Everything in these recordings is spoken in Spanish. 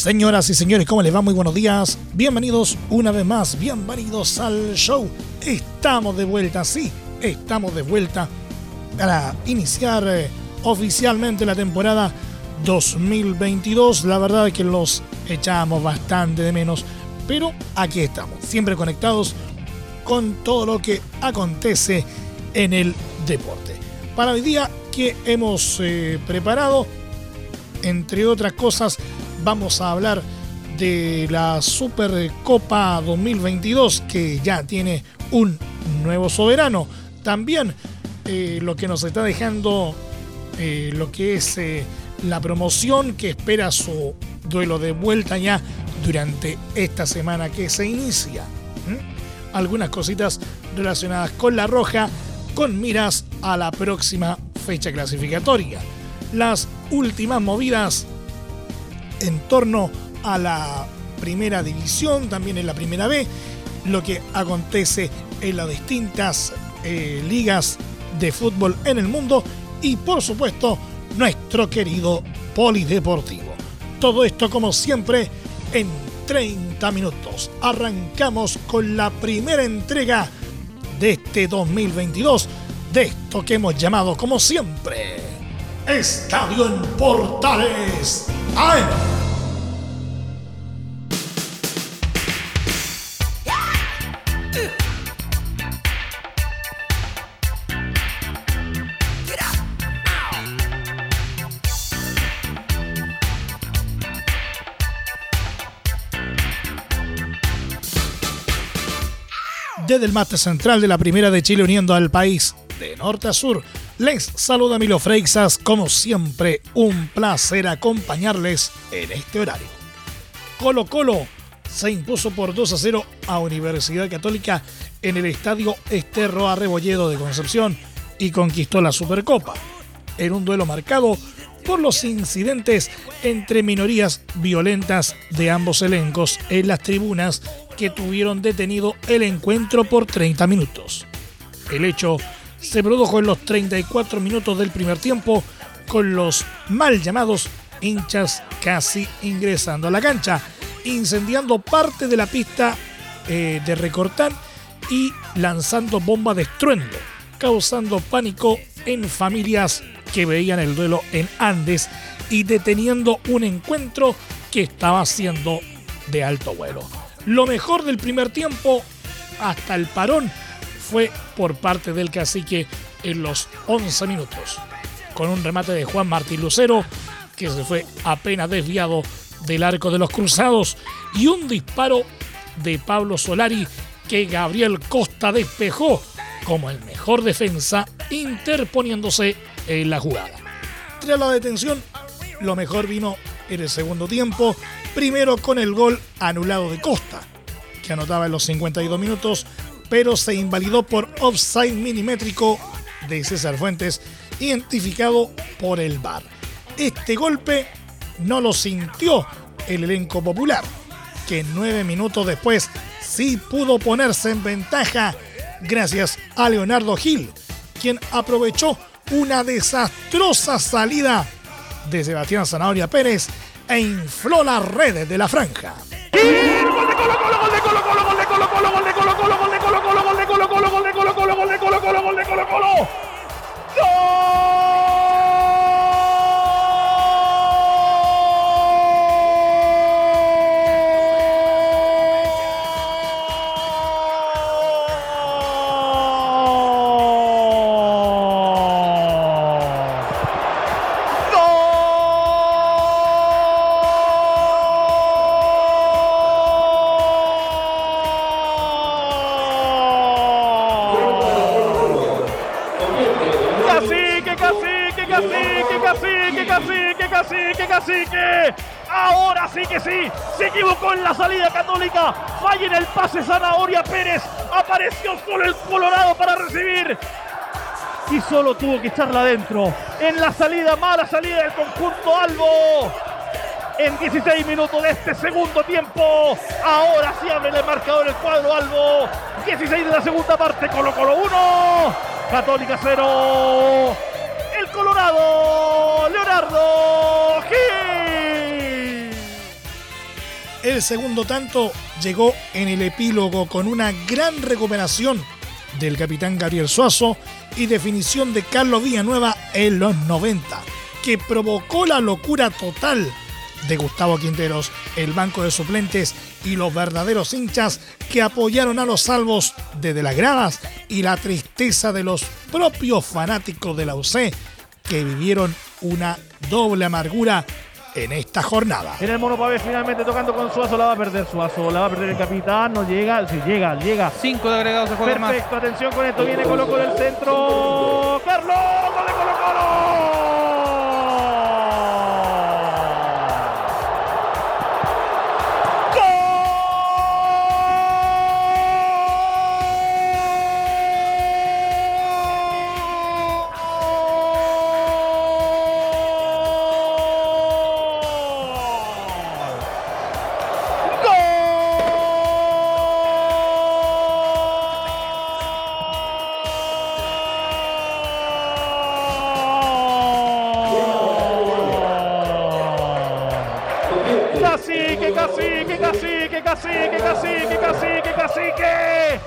Señoras y señores, ¿cómo les va? Muy buenos días. Bienvenidos una vez más, bienvenidos al show. Estamos de vuelta, sí, estamos de vuelta para iniciar eh, oficialmente la temporada 2022. La verdad es que los echamos bastante de menos, pero aquí estamos, siempre conectados con todo lo que acontece en el deporte. Para hoy día que hemos eh, preparado, entre otras cosas, vamos a hablar de la Supercopa 2022 que ya tiene un nuevo soberano. También eh, lo que nos está dejando eh, lo que es la promoción que espera su duelo de vuelta ya durante esta semana que se inicia. Algunas cositas relacionadas con la roja con miras a la próxima fecha clasificatoria. Las últimas movidas en torno a la primera división, también en la primera B, lo que acontece en las distintas eh, ligas de fútbol en el mundo y por supuesto nuestro querido polideportivo. Todo esto como siempre en 30 minutos. Arrancamos con la primera entrega de este 2022, de esto que hemos llamado como siempre Estadio en Portales. Desde el mate central de la Primera de Chile uniendo al país de norte a sur. Les saluda Milo Freixas, como siempre, un placer acompañarles en este horario. Colo Colo se impuso por 2 a 0 a Universidad Católica en el estadio Esterro Arrebolledo de Concepción y conquistó la Supercopa. En un duelo marcado por los incidentes entre minorías violentas de ambos elencos en las tribunas que tuvieron detenido el encuentro por 30 minutos. El hecho se produjo en los 34 minutos del primer tiempo con los mal llamados hinchas casi ingresando a la cancha, incendiando parte de la pista eh, de recortar y lanzando bomba de estruendo, causando pánico en familias que veían el duelo en Andes y deteniendo un encuentro que estaba siendo de alto vuelo. Lo mejor del primer tiempo hasta el parón fue por parte del cacique en los 11 minutos, con un remate de Juan Martín Lucero que se fue apenas desviado del arco de los cruzados y un disparo de Pablo Solari que Gabriel Costa despejó como el mejor defensa interponiéndose en la jugada. Tras la detención, lo mejor vino en el segundo tiempo, primero con el gol anulado de Costa, que anotaba en los 52 minutos, pero se invalidó por offside milimétrico de César Fuentes, identificado por el VAR. Este golpe no lo sintió el elenco popular, que nueve minutos después sí pudo ponerse en ventaja gracias a Leonardo Gil, quien aprovechó una desastrosa salida de Sebastián Zanahoria Pérez e infló las redes de la franja. ¡Gol! Católica. Falla en el pase Zanahoria Pérez. Apareció solo el Colorado para recibir. Y solo tuvo que echarla adentro. En la salida, mala salida del conjunto Albo en 16 minutos de este segundo tiempo. Ahora sí abre el marcador el cuadro Albo. 16 de la segunda parte, Colo Colo 1, Católica 0. El segundo tanto llegó en el epílogo con una gran recuperación del capitán Gabriel Suazo y definición de Carlos Villanueva en los 90, que provocó la locura total de Gustavo Quinteros, el banco de suplentes y los verdaderos hinchas que apoyaron a los salvos desde las gradas y la tristeza de los propios fanáticos de la UC que vivieron una doble amargura en esta jornada. En el Mono finalmente tocando con Suazo, la va a perder Suazo, la va a perder el capitán, no llega, si llega, llega. Cinco de agregados de juego Perfecto, atención con esto, viene Colo Colo del centro. Carlos, de Colo Colo. Cacique, cacique, cacique, cacique.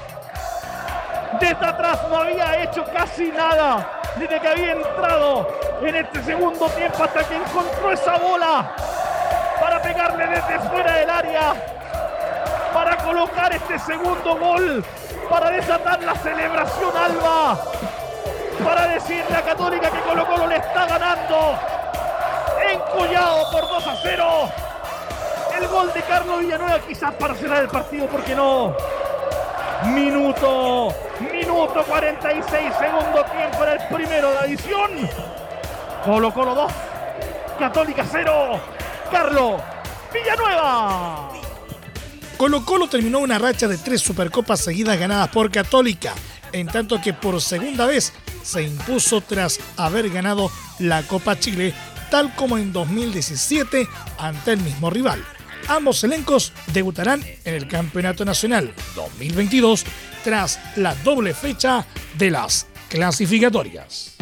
Desde atrás no había hecho casi nada desde que había entrado en este segundo tiempo hasta que encontró esa bola para pegarle desde fuera del área, para colocar este segundo gol, para desatar la celebración Alba, para decirle a Católica que Colo Colo le está ganando, encollado por 2 a 0 el gol de Carlos Villanueva, quizás para cerrar el partido, porque no? Minuto, minuto 46, segundo tiempo en el primero de adición. Colo Colo 2, Católica 0, Carlos Villanueva. Colo Colo terminó una racha de tres Supercopas seguidas ganadas por Católica, en tanto que por segunda vez se impuso tras haber ganado la Copa Chile, tal como en 2017 ante el mismo rival. Ambos elencos debutarán en el Campeonato Nacional 2022 tras la doble fecha de las clasificatorias.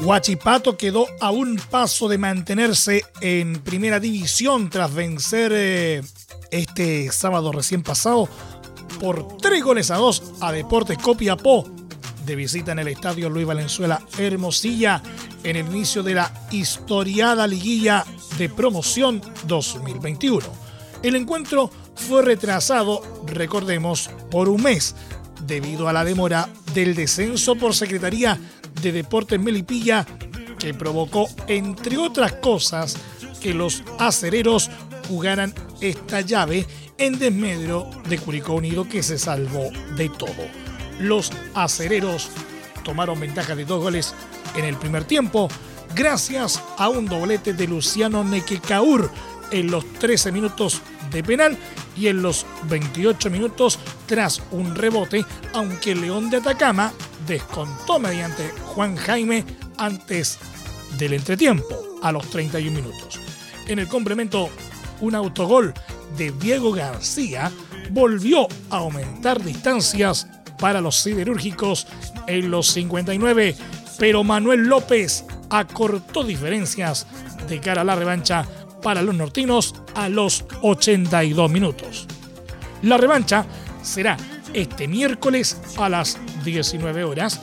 Huachipato quedó a un paso de mantenerse en primera división tras vencer eh, este sábado recién pasado por tres goles a dos a Deportes Copiapó de visita en el estadio Luis Valenzuela Hermosilla en el inicio de la historiada liguilla de promoción 2021. El encuentro fue retrasado, recordemos, por un mes debido a la demora del descenso por Secretaría de Deportes Melipilla que provocó, entre otras cosas, que los acereros jugaran esta llave en desmedro de Curicó Unido que se salvó de todo. Los acereros tomaron ventaja de dos goles en el primer tiempo gracias a un doblete de Luciano Nequecaur en los 13 minutos de penal y en los 28 minutos tras un rebote, aunque León de Atacama descontó mediante Juan Jaime antes del entretiempo, a los 31 minutos. En el complemento, un autogol de Diego García volvió a aumentar distancias para los siderúrgicos en los 59, pero Manuel López acortó diferencias de cara a la revancha para los nortinos a los 82 minutos. La revancha será este miércoles a las 19 horas,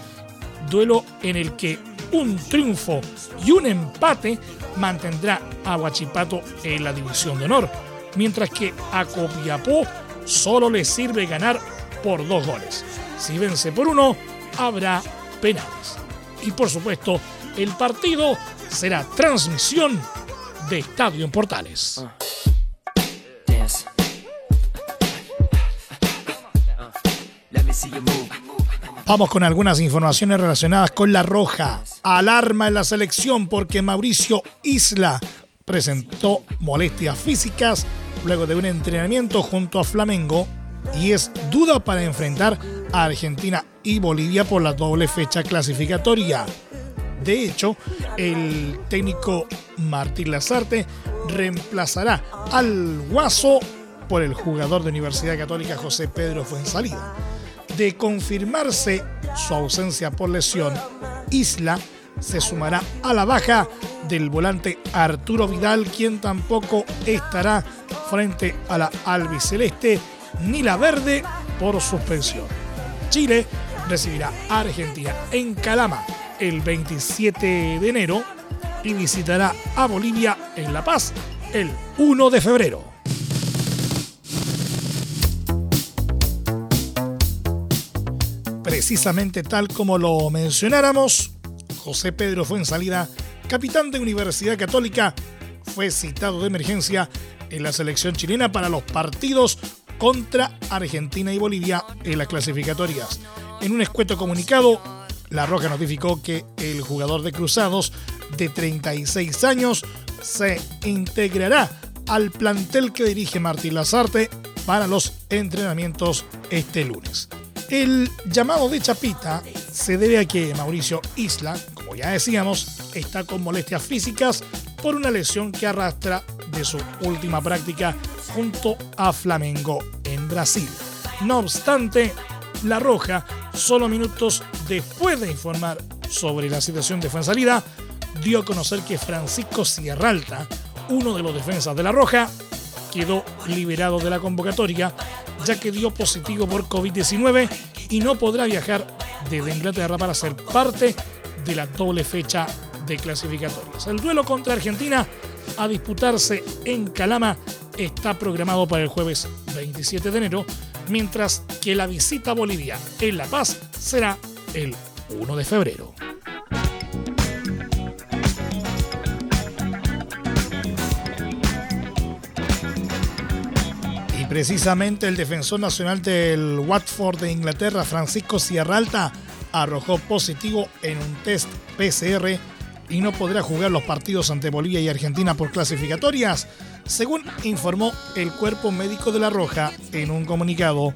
duelo en el que un triunfo y un empate mantendrá a Huachipato en la división de honor, mientras que a Copiapó solo le sirve ganar por dos goles. Si vence por uno, habrá penales. Y por supuesto, el partido será transmisión de Estadio en Portales. Vamos con algunas informaciones relacionadas con la Roja. Alarma en la selección porque Mauricio Isla presentó molestias físicas luego de un entrenamiento junto a Flamengo y es duda para enfrentar a Argentina y Bolivia por la doble fecha clasificatoria. De hecho, el técnico Martín Lazarte reemplazará al Guaso por el jugador de Universidad Católica José Pedro Fuensalida de confirmarse su ausencia por lesión, Isla se sumará a la baja del volante Arturo Vidal, quien tampoco estará frente a la albiceleste ni la verde por suspensión. Chile recibirá a Argentina en Calama el 27 de enero y visitará a Bolivia en La Paz el 1 de febrero. precisamente tal como lo mencionáramos, José Pedro fue en salida, capitán de Universidad Católica, fue citado de emergencia en la selección chilena para los partidos contra Argentina y Bolivia en las clasificatorias. En un escueto comunicado, La Roja notificó que el jugador de Cruzados de 36 años se integrará al plantel que dirige Martín Lazarte para los entrenamientos este lunes. El llamado de Chapita se debe a que Mauricio Isla, como ya decíamos, está con molestias físicas por una lesión que arrastra de su última práctica junto a Flamengo en Brasil. No obstante, La Roja, solo minutos después de informar sobre la situación de Fuensalida, dio a conocer que Francisco Sierralta, uno de los defensas de La Roja, quedó liberado de la convocatoria ya que dio positivo por COVID-19 y no podrá viajar desde Inglaterra para ser parte de la doble fecha de clasificatorias. El duelo contra Argentina a disputarse en Calama está programado para el jueves 27 de enero, mientras que la visita a Bolivia en La Paz será el 1 de febrero. Precisamente el defensor nacional del Watford de Inglaterra, Francisco Sierralta, arrojó positivo en un test PCR y no podrá jugar los partidos ante Bolivia y Argentina por clasificatorias, según informó el cuerpo médico de la Roja en un comunicado.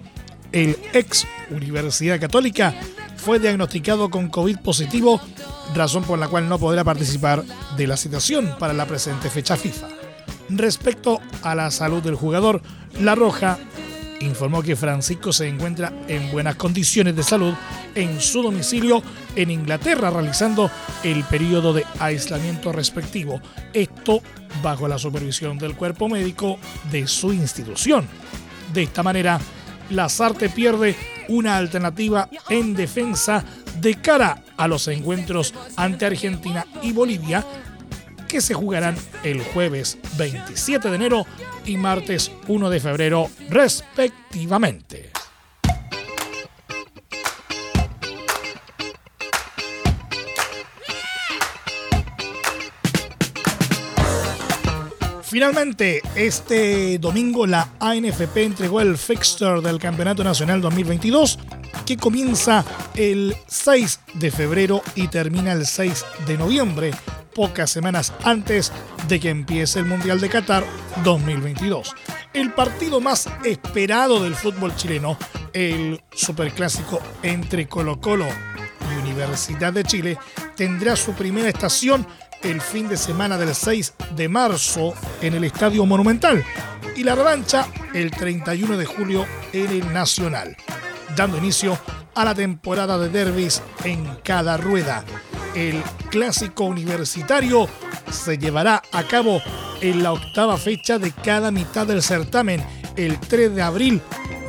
El ex Universidad Católica fue diagnosticado con COVID positivo, razón por la cual no podrá participar de la citación para la presente fecha FIFA. Respecto a la salud del jugador, La Roja informó que Francisco se encuentra en buenas condiciones de salud en su domicilio en Inglaterra realizando el periodo de aislamiento respectivo. Esto bajo la supervisión del cuerpo médico de su institución. De esta manera, Lazarte pierde una alternativa en defensa de cara a los encuentros ante Argentina y Bolivia que se jugarán el jueves 27 de enero y martes 1 de febrero respectivamente. Finalmente, este domingo la ANFP entregó el fixture del Campeonato Nacional 2022 que comienza el 6 de febrero y termina el 6 de noviembre pocas semanas antes de que empiece el Mundial de Qatar 2022. El partido más esperado del fútbol chileno, el superclásico entre Colo Colo y Universidad de Chile, tendrá su primera estación el fin de semana del 6 de marzo en el Estadio Monumental y la revancha el 31 de julio en el Nacional, dando inicio a la temporada de derbis en cada rueda el clásico universitario se llevará a cabo en la octava fecha de cada mitad del certamen, el 3 de abril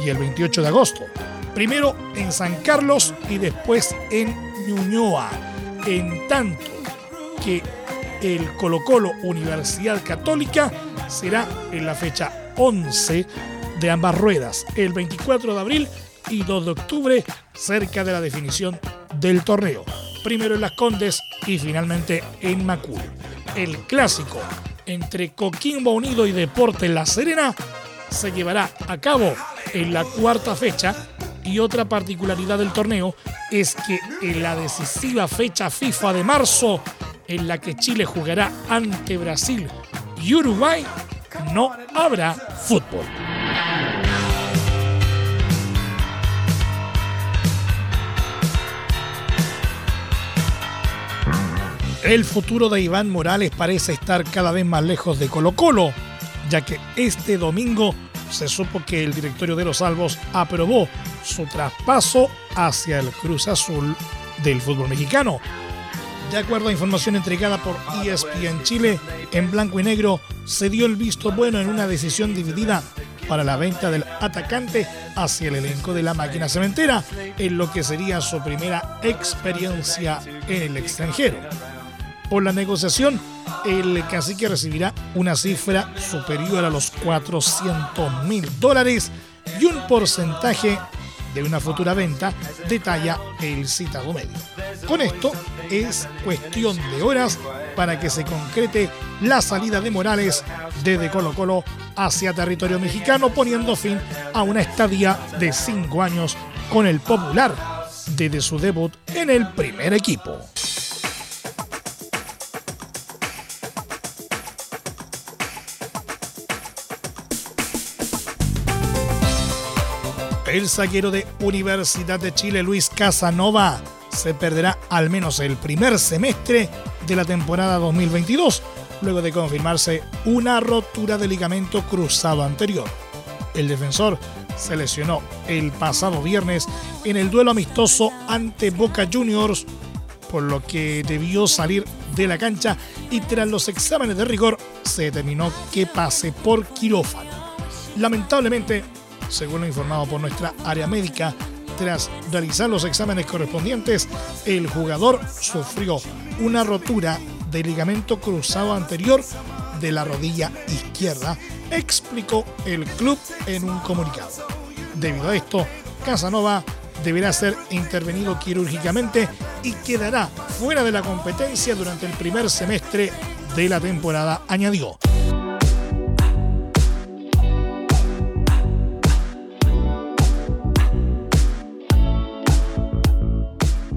y el 28 de agosto. Primero en San Carlos y después en Ñuñoa, en tanto que el Colo Colo Universidad Católica será en la fecha 11 de ambas ruedas, el 24 de abril y 2 de octubre, cerca de la definición del torneo primero en Las Condes y finalmente en Macul. El clásico entre Coquimbo Unido y Deporte La Serena se llevará a cabo en la cuarta fecha Y otra particularidad del torneo es que en la decisiva fecha FIFA de marzo, en la que Chile jugará ante Brasil y Uruguay, no habrá fútbol. El futuro de Iván Morales parece estar cada vez más lejos de Colo Colo, ya que este domingo se supo que el directorio de los Salvos aprobó su traspaso hacia el Cruz Azul del fútbol mexicano. De acuerdo a información entregada por ESPN Chile, en blanco y negro se dio el visto bueno en una decisión dividida para la venta del atacante hacia el elenco de la máquina cementera, en lo que sería su primera experiencia en el extranjero. Por la negociación, el cacique recibirá una cifra superior a los 400 mil dólares y un porcentaje de una futura venta, detalla el citado medio. Con esto es cuestión de horas para que se concrete la salida de Morales desde Colo Colo hacia territorio mexicano, poniendo fin a una estadía de cinco años con el popular desde su debut en el primer equipo. El saquero de Universidad de Chile, Luis Casanova, se perderá al menos el primer semestre de la temporada 2022, luego de confirmarse una rotura de ligamento cruzado anterior. El defensor se lesionó el pasado viernes en el duelo amistoso ante Boca Juniors, por lo que debió salir de la cancha y tras los exámenes de rigor se determinó que pase por quirófano. Lamentablemente, según lo informado por nuestra área médica, tras realizar los exámenes correspondientes, el jugador sufrió una rotura del ligamento cruzado anterior de la rodilla izquierda, explicó el club en un comunicado. Debido a esto, Casanova deberá ser intervenido quirúrgicamente y quedará fuera de la competencia durante el primer semestre de la temporada, añadió.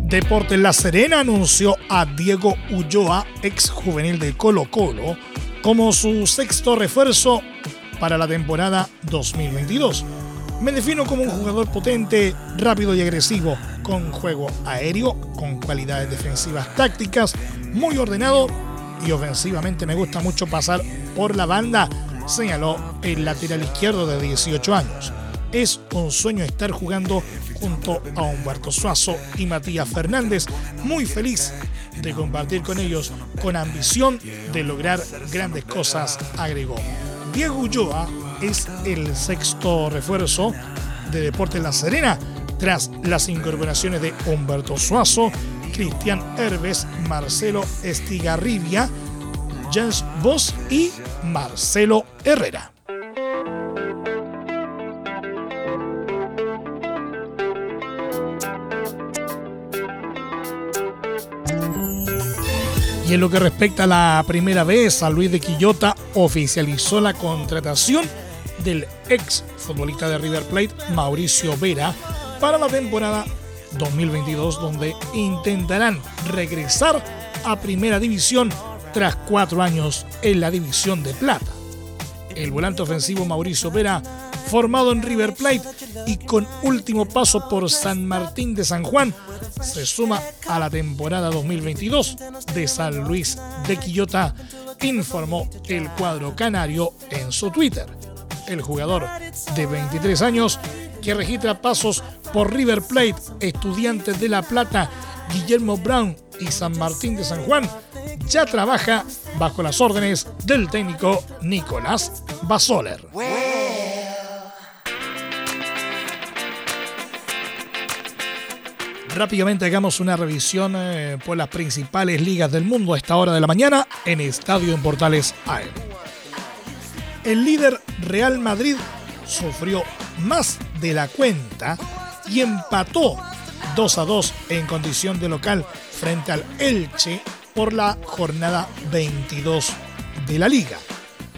Deportes La Serena anunció a Diego Ulloa, ex juvenil de Colo Colo, como su sexto refuerzo para la temporada 2022. Me defino como un jugador potente, rápido y agresivo, con juego aéreo, con cualidades defensivas tácticas, muy ordenado y ofensivamente me gusta mucho pasar por la banda, señaló el lateral izquierdo de 18 años. Es un sueño estar jugando junto a Humberto Suazo y Matías Fernández, muy feliz de compartir con ellos con ambición de lograr grandes cosas, agregó. Diego Ulloa es el sexto refuerzo de Deportes La Serena tras las incorporaciones de Humberto Suazo, Cristian Herbes, Marcelo Estigarribia, Jens Voss y Marcelo Herrera. Y en lo que respecta a la primera vez, a Luis de Quillota oficializó la contratación del ex futbolista de River Plate, Mauricio Vera, para la temporada 2022, donde intentarán regresar a Primera División tras cuatro años en la División de Plata. El volante ofensivo Mauricio Vera, formado en River Plate y con último paso por San Martín de San Juan, se suma a la temporada 2022 de San Luis de Quillota, informó el cuadro canario en su Twitter. El jugador de 23 años que registra pasos por River Plate, Estudiantes de La Plata, Guillermo Brown y San Martín de San Juan, ya trabaja bajo las órdenes del técnico Nicolás Basoler. Rápidamente hagamos una revisión eh, por las principales ligas del mundo a esta hora de la mañana en Estadio en Portales AM. El líder Real Madrid sufrió más de la cuenta y empató 2 a 2 en condición de local frente al Elche por la jornada 22 de la liga.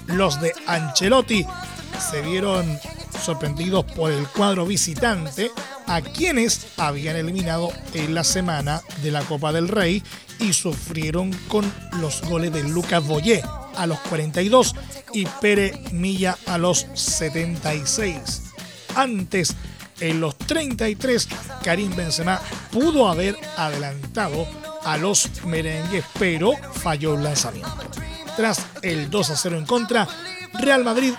Los de Ancelotti se vieron sorprendidos por el cuadro visitante a quienes habían eliminado en la semana de la Copa del Rey y sufrieron con los goles de Lucas Boyé a los 42 y Pere Milla a los 76. Antes, en los 33, Karim Benzema pudo haber adelantado a los merengues, pero falló el lanzamiento. Tras el 2 a 0 en contra, Real Madrid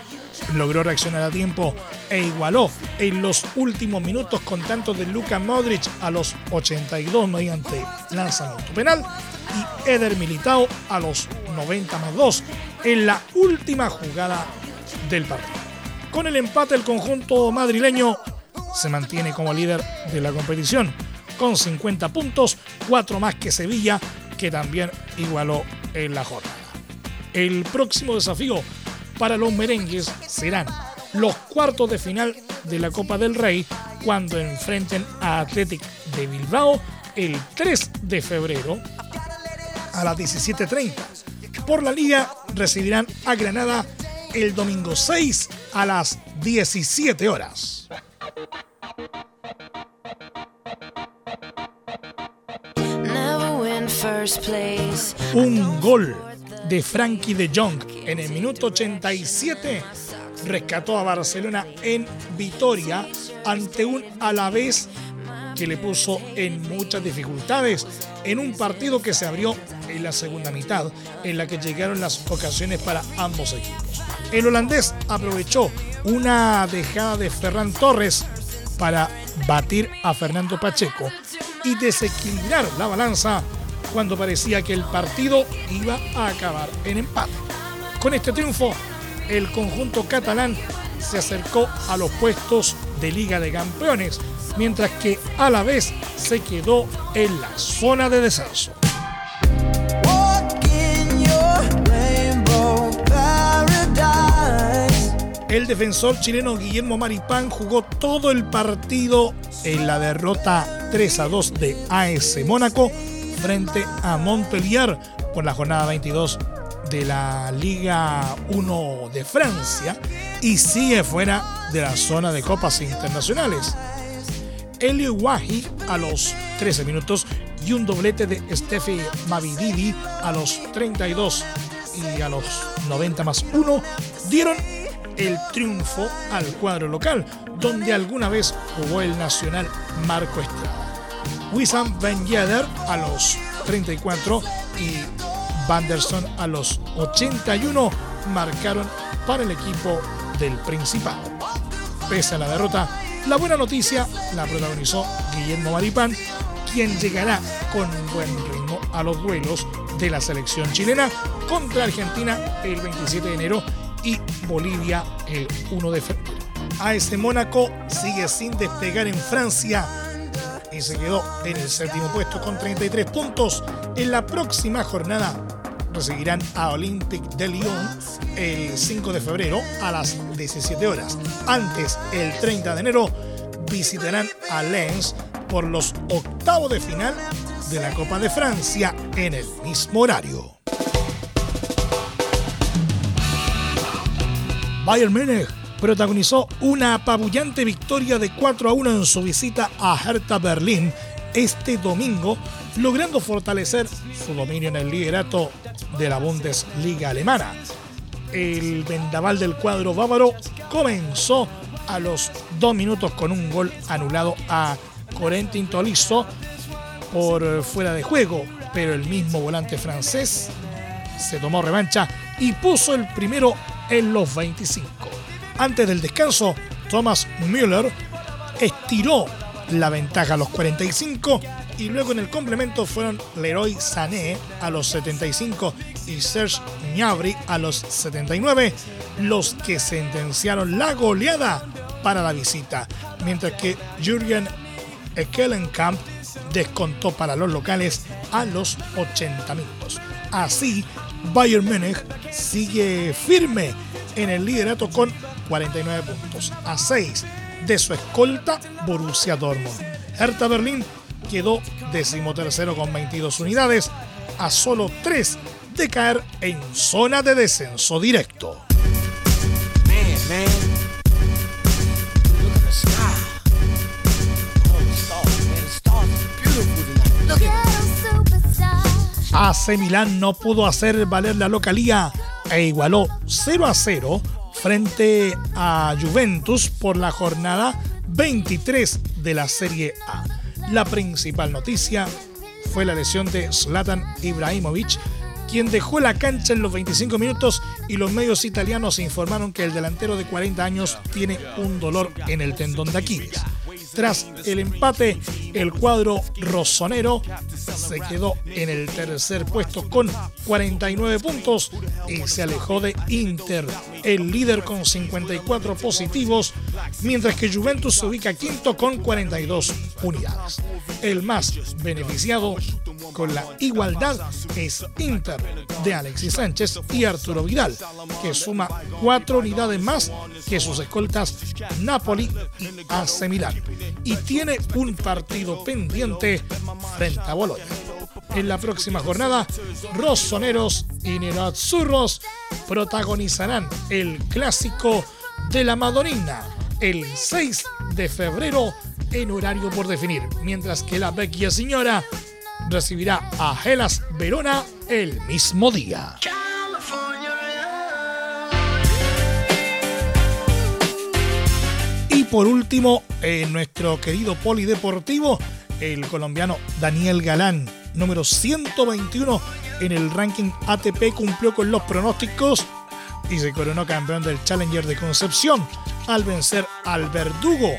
logró reaccionar a tiempo e igualó en los últimos minutos con tanto de Luka Modric a los 82 mediante lanzamiento penal y Eder Militao a los 90 más 2 en la última jugada del partido. Con el empate el conjunto madrileño se mantiene como líder de la competición con 50 puntos, 4 más que Sevilla que también igualó en la jornada. El próximo desafío para los merengues serán los cuartos de final de la Copa del Rey cuando enfrenten a Athletic de Bilbao el 3 de febrero a las 17.30. Por la liga recibirán a Granada el domingo 6 a las 17 horas. Un gol de Frankie de Jong en el minuto 87 rescató a Barcelona en Vitoria ante un Alavés que le puso en muchas dificultades en un partido que se abrió en la segunda mitad, en la que llegaron las ocasiones para ambos equipos. El holandés aprovechó una dejada de Ferran Torres para batir a Fernando Pacheco y desequilibrar la balanza cuando parecía que el partido iba a acabar en empate. Con este triunfo, el conjunto catalán se acercó a los puestos de Liga de Campeones, mientras que a la vez se quedó en la zona de descenso. El defensor chileno Guillermo Maripán jugó todo el partido en la derrota 3 a 2 de AS Mónaco frente a Montpellier por la jornada 22 de la Liga 1 de Francia y sigue fuera de la zona de copas internacionales. Elio Wahi a los 13 minutos y un doblete de Steffi Mavididi a los 32 y a los 90 más 1 dieron el triunfo al cuadro local, donde alguna vez jugó el nacional Marco Estrada. Wissam Ben Yedder a los 34 y Vanderson a los 81 marcaron para el equipo del Principado. Pese a la derrota, la buena noticia la protagonizó Guillermo Maripán, quien llegará con buen ritmo a los duelos de la selección chilena contra Argentina el 27 de enero y Bolivia el 1 de febrero. AS Mónaco sigue sin despegar en Francia y se quedó en el séptimo puesto con 33 puntos. En la próxima jornada recibirán a Olympique de Lyon el 5 de febrero a las 17 horas. Antes, el 30 de enero, visitarán a Lens por los octavos de final de la Copa de Francia en el mismo horario. Bayern Múnich protagonizó una apabullante victoria de 4 a 1 en su visita a Hertha Berlín este domingo, logrando fortalecer su dominio en el liderato de la Bundesliga alemana. El vendaval del cuadro bávaro comenzó a los dos minutos con un gol anulado a Corentin Tolisso por fuera de juego, pero el mismo volante francés se tomó revancha y puso el primero en los 25. Antes del descanso, Thomas Müller estiró la ventaja a los 45 y luego en el complemento fueron Leroy Sané a los 75 y Serge Gnabry a los 79 los que sentenciaron la goleada para la visita, mientras que Jürgen Ekelenkamp descontó para los locales a los 80 minutos. Así, Bayern Múnich sigue firme en el liderato con 49 puntos, a 6 de su escolta Borussia Dortmund. Hertha Berlín quedó decimotercero con 22 unidades, a solo 3 de caer en zona de descenso directo. Man, man. AC Milán no pudo hacer valer la localía e igualó 0 a 0 frente a Juventus por la jornada 23 de la Serie A. La principal noticia fue la lesión de Zlatan Ibrahimovic, quien dejó la cancha en los 25 minutos y los medios italianos informaron que el delantero de 40 años tiene un dolor en el tendón de Aquiles. Tras el empate, el cuadro rosonero se quedó en el tercer puesto con 49 puntos y se alejó de Inter, el líder con 54 positivos, mientras que Juventus se ubica quinto con 42 unidades. El más beneficiado con la igualdad es Inter de Alexis Sánchez y Arturo Vidal, que suma cuatro unidades más que sus escoltas Napoli y AC y tiene un partido pendiente frente a Bolonia. En la próxima jornada, Rossoneros y Nerazzurros protagonizarán el clásico de la Madonina el 6 de febrero en horario por definir, mientras que la Vecchia Señora recibirá a Gelas Verona el mismo día. Por último, en nuestro querido polideportivo, el colombiano Daniel Galán, número 121 en el ranking ATP, cumplió con los pronósticos y se coronó campeón del Challenger de Concepción al vencer al verdugo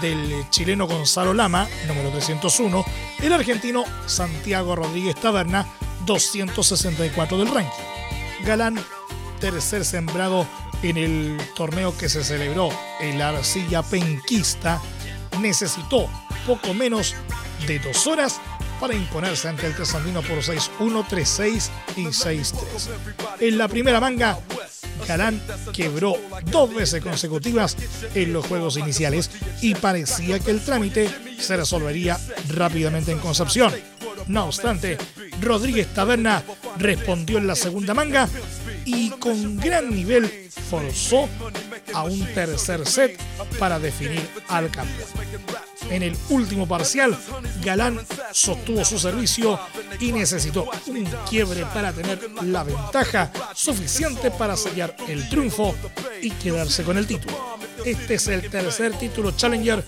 del chileno Gonzalo Lama, número 301, el argentino Santiago Rodríguez Taberna, 264 del ranking. Galán, tercer sembrado en el torneo que se celebró en la arcilla penquista, necesitó poco menos de dos horas para imponerse ante el trasandino por 6-1, 3-6 y 6-3. En la primera manga, Galán quebró dos veces consecutivas en los juegos iniciales y parecía que el trámite se resolvería rápidamente en Concepción. No obstante, Rodríguez Taberna respondió en la segunda manga y con gran nivel forzó a un tercer set para definir al campeón. En el último parcial, Galán sostuvo su servicio y necesitó un quiebre para tener la ventaja suficiente para sellar el triunfo y quedarse con el título. Este es el tercer título Challenger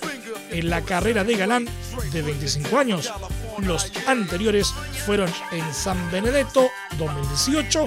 en la carrera de Galán de 25 años. Los anteriores fueron en San Benedetto 2018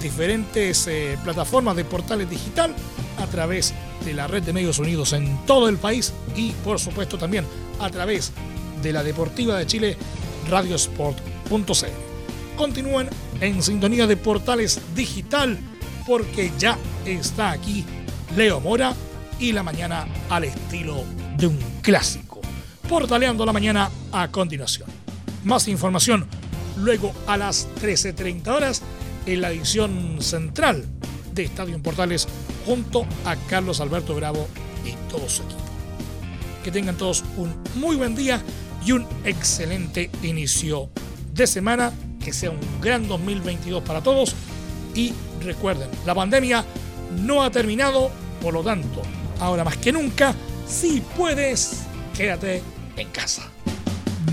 diferentes eh, plataformas de portales digital, a través de la red de medios unidos en todo el país y por supuesto también a través de la Deportiva de Chile, radiosport.cl. Continúen en sintonía de portales digital porque ya está aquí Leo Mora y la mañana al estilo de un clásico. Portaleando la mañana a continuación. Más información luego a las 13.30 horas en la edición central de Estadio en Portales junto a Carlos Alberto Bravo y todo su equipo. Que tengan todos un muy buen día y un excelente inicio de semana. Que sea un gran 2022 para todos. Y recuerden, la pandemia no ha terminado, por lo tanto, ahora más que nunca, si puedes, quédate en casa.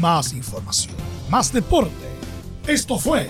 Más información, más deporte. Esto fue